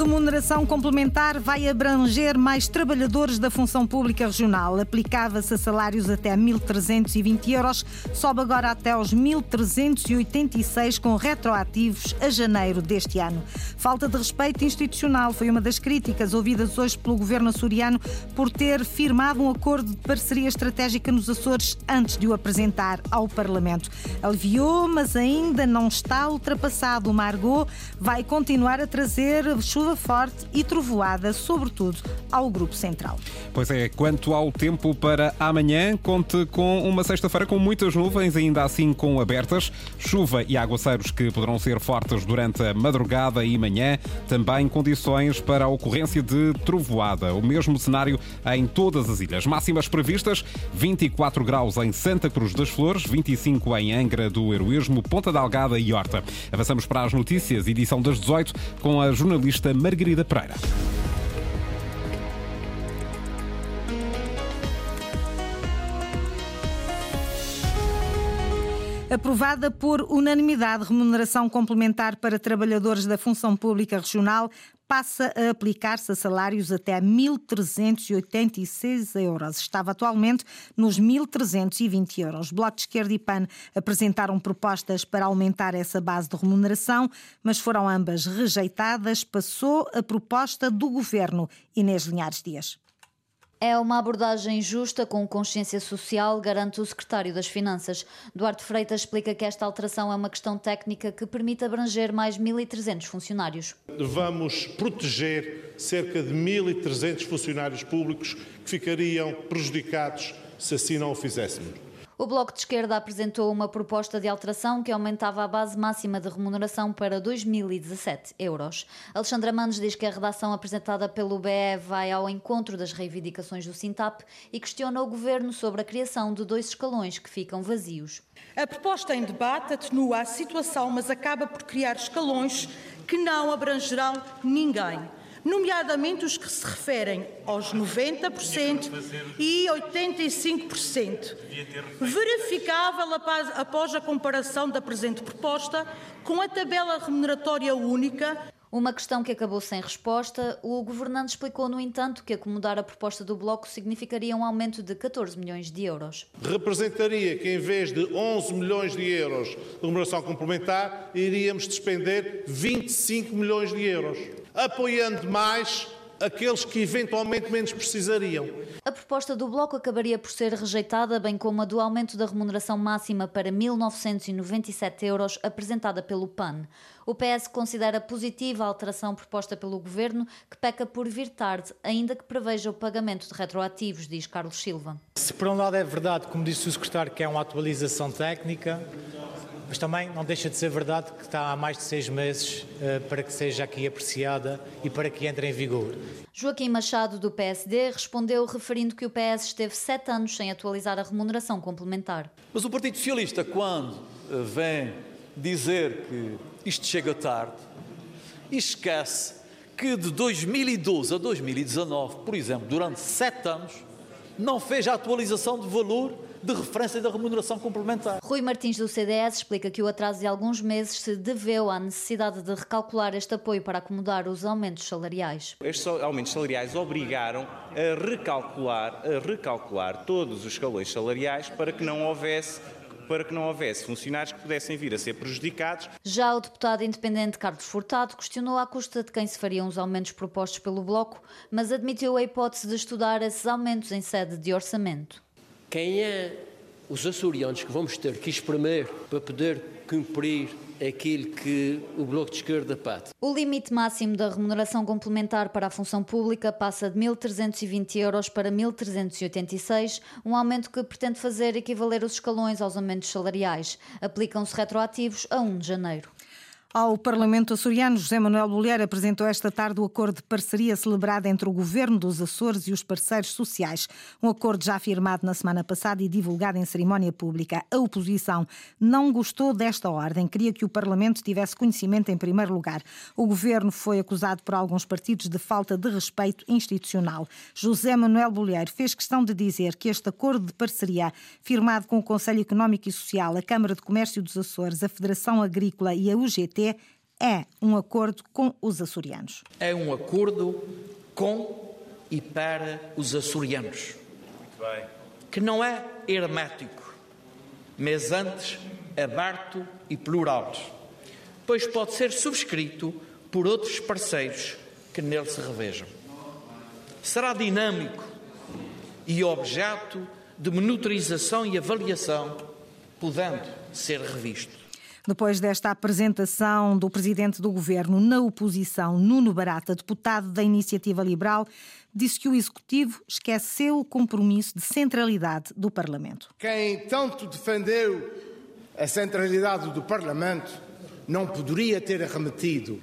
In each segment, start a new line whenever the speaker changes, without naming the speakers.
remuneração complementar vai abranger mais trabalhadores da função pública regional. Aplicava-se a salários até 1.320 euros, sobe agora até aos 1.386, com retroativos a janeiro deste ano. Falta de respeito institucional foi uma das críticas ouvidas hoje pelo governo açoriano por ter firmado um acordo de parceria estratégica nos Açores antes de o apresentar ao Parlamento. Aliviou, mas ainda não está ultrapassado. O Margot vai continuar a trazer chuva forte e trovoada, sobretudo ao Grupo Central.
Pois é, quanto ao tempo para amanhã, conte com uma sexta-feira com muitas nuvens, ainda assim com abertas, chuva e aguaceiros que poderão ser fortes durante a madrugada e manhã, também condições para a ocorrência de trovoada. O mesmo cenário em todas as ilhas. Máximas previstas: 24 graus em Santa Cruz das Flores, 25 em Angra do Heroísmo, Ponta da Algada e Horta. Avançamos para as notícias, edição das 18, com a jornalista Margarida Pereira.
Aprovada por unanimidade, remuneração complementar para trabalhadores da função pública regional passa a aplicar-se a salários até 1.386 euros. Estava atualmente nos 1.320 euros. Bloco de Esquerda e PAN apresentaram propostas para aumentar essa base de remuneração, mas foram ambas rejeitadas. Passou a proposta do governo. Inês Linhares Dias.
É uma abordagem justa com consciência social, garante o secretário das Finanças. Duarte Freitas explica que esta alteração é uma questão técnica que permite abranger mais 1.300 funcionários.
Vamos proteger cerca de 1.300 funcionários públicos que ficariam prejudicados se assim não o fizéssemos.
O Bloco de Esquerda apresentou uma proposta de alteração que aumentava a base máxima de remuneração para 2.017 euros. Alexandra Manos diz que a redação apresentada pelo BE vai ao encontro das reivindicações do Sintap e questiona o governo sobre a criação de dois escalões que ficam vazios.
A proposta em debate atenua a situação, mas acaba por criar escalões que não abrangerão ninguém nomeadamente os que se referem aos 90% e 85%, verificável após a comparação da presente proposta com a tabela remuneratória única
uma questão que acabou sem resposta. O governante explicou, no entanto, que acomodar a proposta do Bloco significaria um aumento de 14 milhões de euros.
Representaria que, em vez de 11 milhões de euros de remuneração complementar, iríamos despender 25 milhões de euros, apoiando mais aqueles que eventualmente menos precisariam.
A proposta do Bloco acabaria por ser rejeitada, bem como a do aumento da remuneração máxima para 1.997 euros apresentada pelo PAN. O PS considera positiva a alteração proposta pelo Governo, que peca por vir tarde, ainda que preveja o pagamento de retroativos, diz Carlos Silva.
Se por um lado é verdade, como disse o Secretário, que é uma atualização técnica, mas também não deixa de ser verdade que está há mais de seis meses uh, para que seja aqui apreciada e para que entre em vigor.
Joaquim Machado, do PSD, respondeu referindo que o PS esteve sete anos sem atualizar a remuneração complementar.
Mas o Partido Socialista, quando uh, vem dizer que isto chega tarde, esquece que de 2012 a 2019, por exemplo, durante sete anos, não fez a atualização de valor de referência da remuneração complementar.
Rui Martins, do CDS, explica que o atraso de alguns meses se deveu à necessidade de recalcular este apoio para acomodar os aumentos salariais.
Estes aumentos salariais obrigaram a recalcular, a recalcular todos os escalões salariais para que não houvesse para que não houvesse funcionários que pudessem vir a ser prejudicados.
Já o deputado independente Carlos Furtado questionou à custa de quem se fariam os aumentos propostos pelo Bloco, mas admitiu a hipótese de estudar esses aumentos em sede de orçamento
quem é os açorianos que vamos ter que espremer para poder cumprir aquilo que o Bloco de Esquerda pede.
O limite máximo da remuneração complementar para a função pública passa de 1.320 euros para 1.386, um aumento que pretende fazer equivaler os escalões aos aumentos salariais. Aplicam-se retroativos a 1 de janeiro.
Ao Parlamento açoriano, José Manuel Bolheiro apresentou esta tarde o acordo de parceria celebrado entre o Governo dos Açores e os parceiros sociais. Um acordo já firmado na semana passada e divulgado em cerimónia pública. A oposição não gostou desta ordem, queria que o Parlamento tivesse conhecimento em primeiro lugar. O Governo foi acusado por alguns partidos de falta de respeito institucional. José Manuel Bolheiro fez questão de dizer que este acordo de parceria, firmado com o Conselho Económico e Social, a Câmara de Comércio dos Açores, a Federação Agrícola e a UGT, é um acordo com os açorianos.
É um acordo com e para os açorianos. Que não é hermético, mas antes aberto e plural, pois pode ser subscrito por outros parceiros que nele se revejam. Será dinâmico e objeto de monitorização e avaliação, podendo ser revisto.
Depois desta apresentação do presidente do governo na oposição, Nuno Barata, deputado da Iniciativa Liberal, disse que o executivo esqueceu o compromisso de centralidade do Parlamento.
Quem tanto defendeu a centralidade do Parlamento não poderia ter arremetido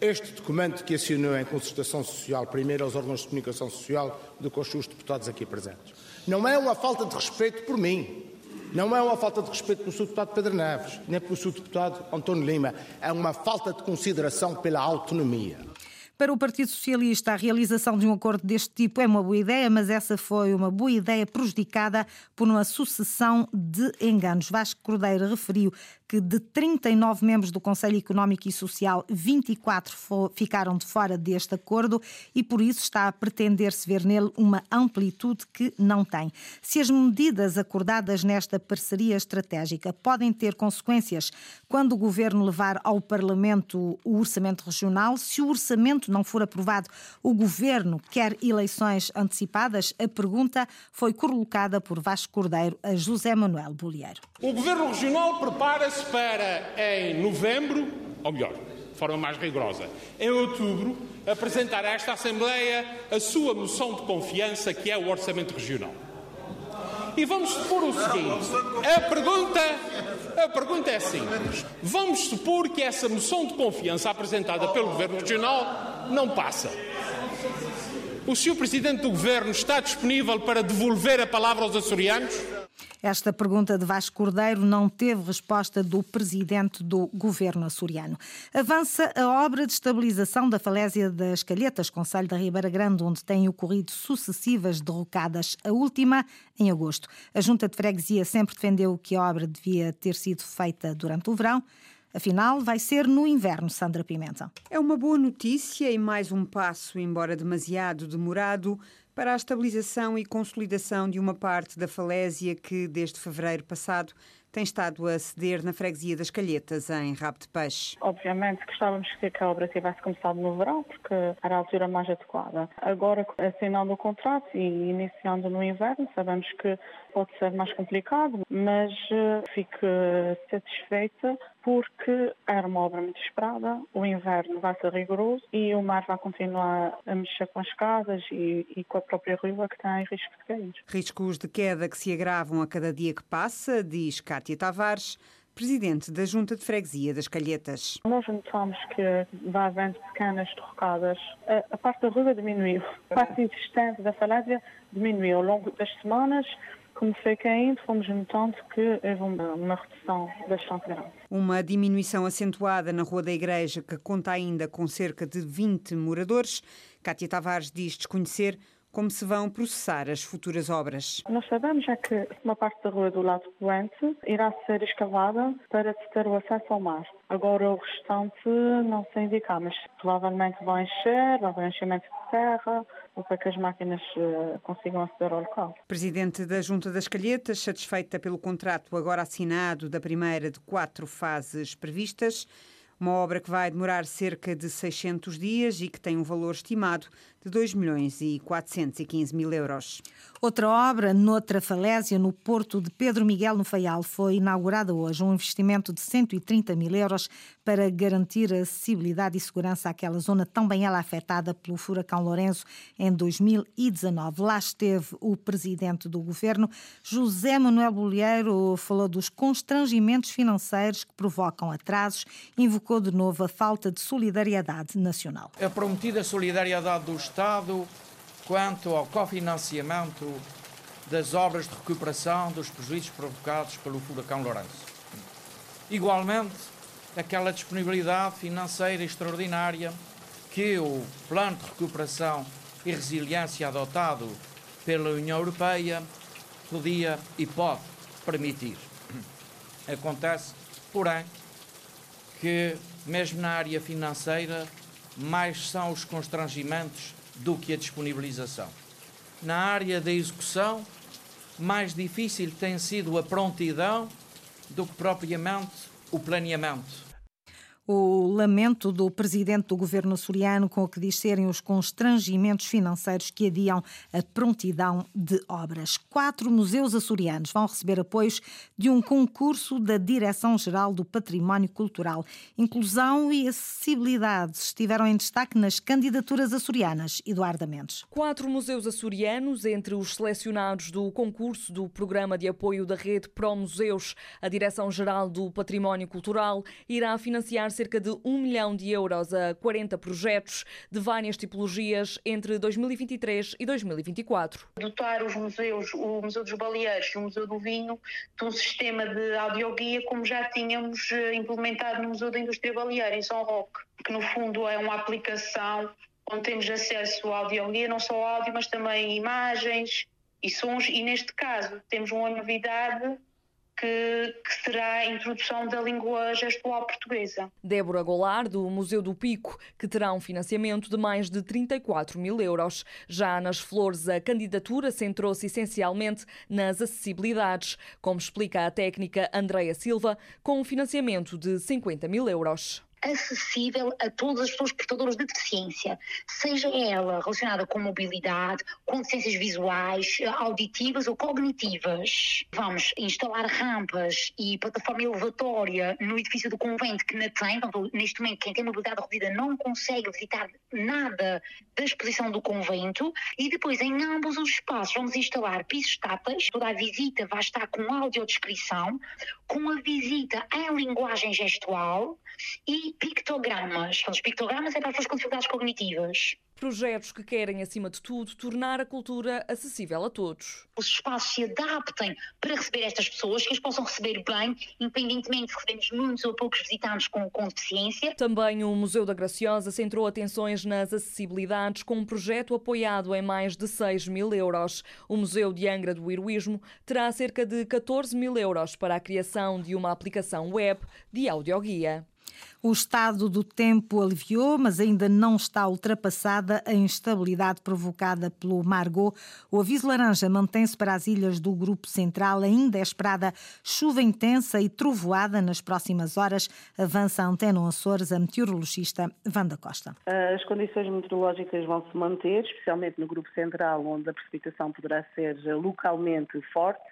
este documento que assinou em consultação social, primeiro aos órgãos de comunicação social, do que aos seus deputados aqui presentes. Não é uma falta de respeito por mim, não é uma falta de respeito pelo Sr. Deputado Pedro Neves, nem pelo Sr. Deputado António Lima, é uma falta de consideração pela autonomia.
Para o Partido Socialista, a realização de um acordo deste tipo é uma boa ideia, mas essa foi uma boa ideia prejudicada por uma sucessão de enganos. Vasco Cordeiro referiu que de 39 membros do Conselho Económico e Social, 24 ficaram de fora deste acordo e por isso está a pretender-se ver nele uma amplitude que não tem. Se as medidas acordadas nesta parceria estratégica podem ter consequências quando o Governo levar ao Parlamento o Orçamento Regional, se o Orçamento não for aprovado, o Governo quer eleições antecipadas, a pergunta foi colocada por Vasco Cordeiro a José Manuel Bolieiro.
O Governo Regional prepara-se para, em novembro, ou melhor, de forma mais rigorosa, em outubro, apresentar a esta Assembleia a sua moção de confiança, que é o Orçamento Regional. E vamos supor o seguinte: a pergunta, a pergunta é simples. Vamos supor que essa moção de confiança apresentada pelo Governo Regional não passa. O Sr. Presidente do Governo está disponível para devolver a palavra aos açorianos?
Esta pergunta de Vasco Cordeiro não teve resposta do presidente do governo açoriano. Avança a obra de estabilização da falésia das Calhetas, Conselho da Ribeira Grande, onde têm ocorrido sucessivas derrocadas, a última em agosto. A Junta de Freguesia sempre defendeu que a obra devia ter sido feita durante o verão. Afinal, vai ser no inverno, Sandra Pimenta.
É uma boa notícia e mais um passo, embora demasiado demorado, para a estabilização e consolidação de uma parte da falésia que, desde fevereiro passado, tem estado a ceder na freguesia das Calhetas, em Rabo de Peixe.
Obviamente gostávamos que a obra tivesse começado no verão, porque era a altura mais adequada. Agora, assinando o contrato e iniciando no inverno, sabemos que pode ser mais complicado, mas uh, fico satisfeita porque era uma obra muito esperada, o inverno vai ser rigoroso e o mar vai continuar a mexer com as casas e, e com a própria rua que tem risco de cair.
Riscos de queda que se agravam a cada dia que passa, diz Cátia Tavares, presidente da Junta de Freguesia das Calhetas.
Nós notamos que vai havendo pequenas derrocadas. A, a parte da rua diminuiu. A parte existente da falésia diminuiu ao longo das semanas como foi caindo, fomos notando que houve uma, uma redução bastante grande.
Uma diminuição acentuada na Rua da Igreja, que conta ainda com cerca de 20 moradores. Cátia Tavares diz desconhecer como se vão processar as futuras obras.
Nós sabemos é que uma parte da rua do lado poente irá ser escavada para ter o acesso ao mar. Agora o restante não sei indicar, mas provavelmente vai encher, vai haver enchimento de terra, para que as máquinas uh, consigam aceder ao local.
Presidente da Junta das Calhetas, satisfeita pelo contrato agora assinado da primeira de quatro fases previstas, uma obra que vai demorar cerca de 600 dias e que tem um valor estimado de 2 milhões e 415 mil euros.
Outra obra, noutra falésia, no Porto de Pedro Miguel, no Faial, foi inaugurada hoje um investimento de 130 mil euros para garantir acessibilidade e segurança àquela zona tão bem ela afetada pelo furacão Lourenço em 2019. Lá esteve o presidente do governo, José Manuel Bolheiro, falou dos constrangimentos financeiros que provocam atrasos, invocou de novo a falta de solidariedade nacional.
A prometida solidariedade do Estado quanto ao cofinanciamento das obras de recuperação dos prejuízos provocados pelo furacão Lourenço. Igualmente, aquela disponibilidade financeira extraordinária que o Plano de Recuperação e Resiliência adotado pela União Europeia podia e pode permitir. Acontece, porém, que mesmo na área financeira, mais são os constrangimentos do que a disponibilização. Na área da execução, mais difícil tem sido a prontidão do que propriamente o planeamento
o lamento do presidente do governo açoriano com o que diz serem os constrangimentos financeiros que adiam a prontidão de obras. Quatro museus açorianos vão receber apoios de um concurso da Direção-Geral do Património Cultural. Inclusão e acessibilidade estiveram em destaque nas candidaturas açorianas. Eduardo Mendes.
Quatro museus açorianos, entre os selecionados do concurso do Programa de Apoio da Rede Pro Museus, a Direção-Geral do Património Cultural irá financiar cerca de 1 milhão de euros a 40 projetos de várias tipologias entre 2023 e 2024.
Dotar os museus, o Museu dos Baleeiros e o Museu do Vinho, de um sistema de audioguia como já tínhamos eh, implementado no Museu da Indústria Baleeira, em São Roque, que no fundo é uma aplicação onde temos acesso à audioguia, não só áudio, mas também imagens e sons, e neste caso temos uma novidade que, que, será a introdução da língua gestual portuguesa.
Débora Goulart, do Museu do Pico, que terá um financiamento de mais de 34 mil euros. Já nas Flores, a candidatura centrou-se essencialmente nas acessibilidades, como explica a técnica Andreia Silva, com um financiamento de 50 mil euros
acessível a todas as pessoas portadoras de deficiência, seja ela relacionada com mobilidade, com deficiências visuais, auditivas ou cognitivas. Vamos instalar rampas e plataforma elevatória no edifício do convento que não tem, neste momento quem tem mobilidade reduzida não consegue visitar nada da exposição do convento. E depois em ambos os espaços vamos instalar pisos táteis, toda a visita vai estar com audiodescrição, com a visita em linguagem gestual e pictogramas. Os pictogramas é para as pessoas com dificuldades cognitivas.
Projetos que querem, acima de tudo, tornar a cultura acessível a todos.
Os espaços se adaptem para receber estas pessoas, que as possam receber bem, independentemente se recebemos muitos ou poucos visitantes com, com deficiência.
Também o Museu da Graciosa centrou atenções nas acessibilidades com um projeto apoiado em mais de 6 mil euros. O Museu de Angra do Heroísmo terá cerca de 14 mil euros para a criação de uma aplicação web de audioguia.
O estado do tempo aliviou, mas ainda não está ultrapassada a instabilidade provocada pelo Margot. O aviso laranja mantém-se para as ilhas do Grupo Central. Ainda é esperada chuva intensa e trovoada nas próximas horas. Avança a Antena Açores, a meteorologista Wanda Costa.
As condições meteorológicas vão se manter, especialmente no Grupo Central, onde a precipitação poderá ser localmente forte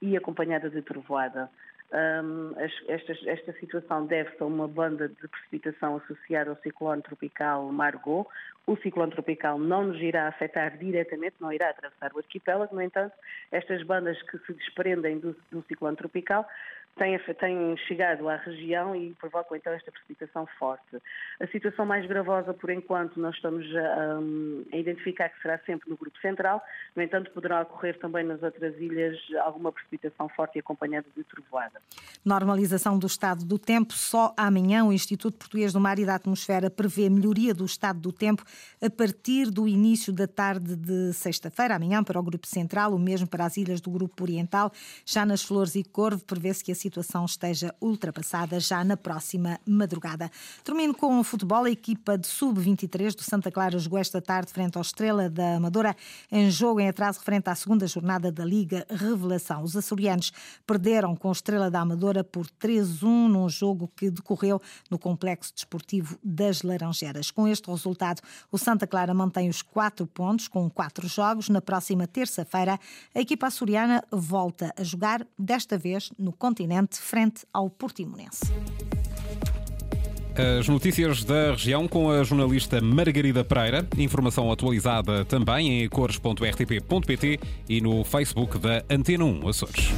e acompanhada de trovoada. Um, esta, esta, situação deve-se a uma banda de precipitação associada ao ciclone tropical Margot. O ciclone tropical não nos irá afetar diretamente, não irá atravessar o arquipélago, no entanto, estas bandas que se desprendem do, do ciclone tropical têm, têm, chegado à região e provocam então esta precipitação forte. A situação mais gravosa, por enquanto, nós estamos a, a, identificar que será sempre no grupo central, no entanto, poderá ocorrer também nas outras ilhas alguma precipitação forte e acompanhada de trovoada.
Normalização do estado do tempo. Só amanhã o Instituto Português do Mar e da Atmosfera prevê melhoria do estado do tempo a partir do início da tarde de sexta-feira, amanhã para o grupo central, o mesmo para as ilhas do grupo oriental. Já nas Flores e Corvo prevê-se que a situação esteja ultrapassada já na próxima madrugada. Termino com o futebol. A equipa de sub-23 do Santa Clara jogou esta tarde frente ao Estrela da Amadora em jogo em atraso referente à segunda jornada da Liga Revelação. Os açorianos perderam com o Estrela da Amadora por 3-1 num jogo que decorreu no Complexo Desportivo das Laranjeiras. Com este resultado, o Santa Clara mantém os quatro pontos com quatro jogos. Na próxima terça-feira, a equipa açoriana volta a jogar, desta vez no continente frente ao Portimonense.
As notícias da região com a jornalista Margarida Pereira. Informação atualizada também em cores.rtp.pt e no Facebook da Antena 1 Açores.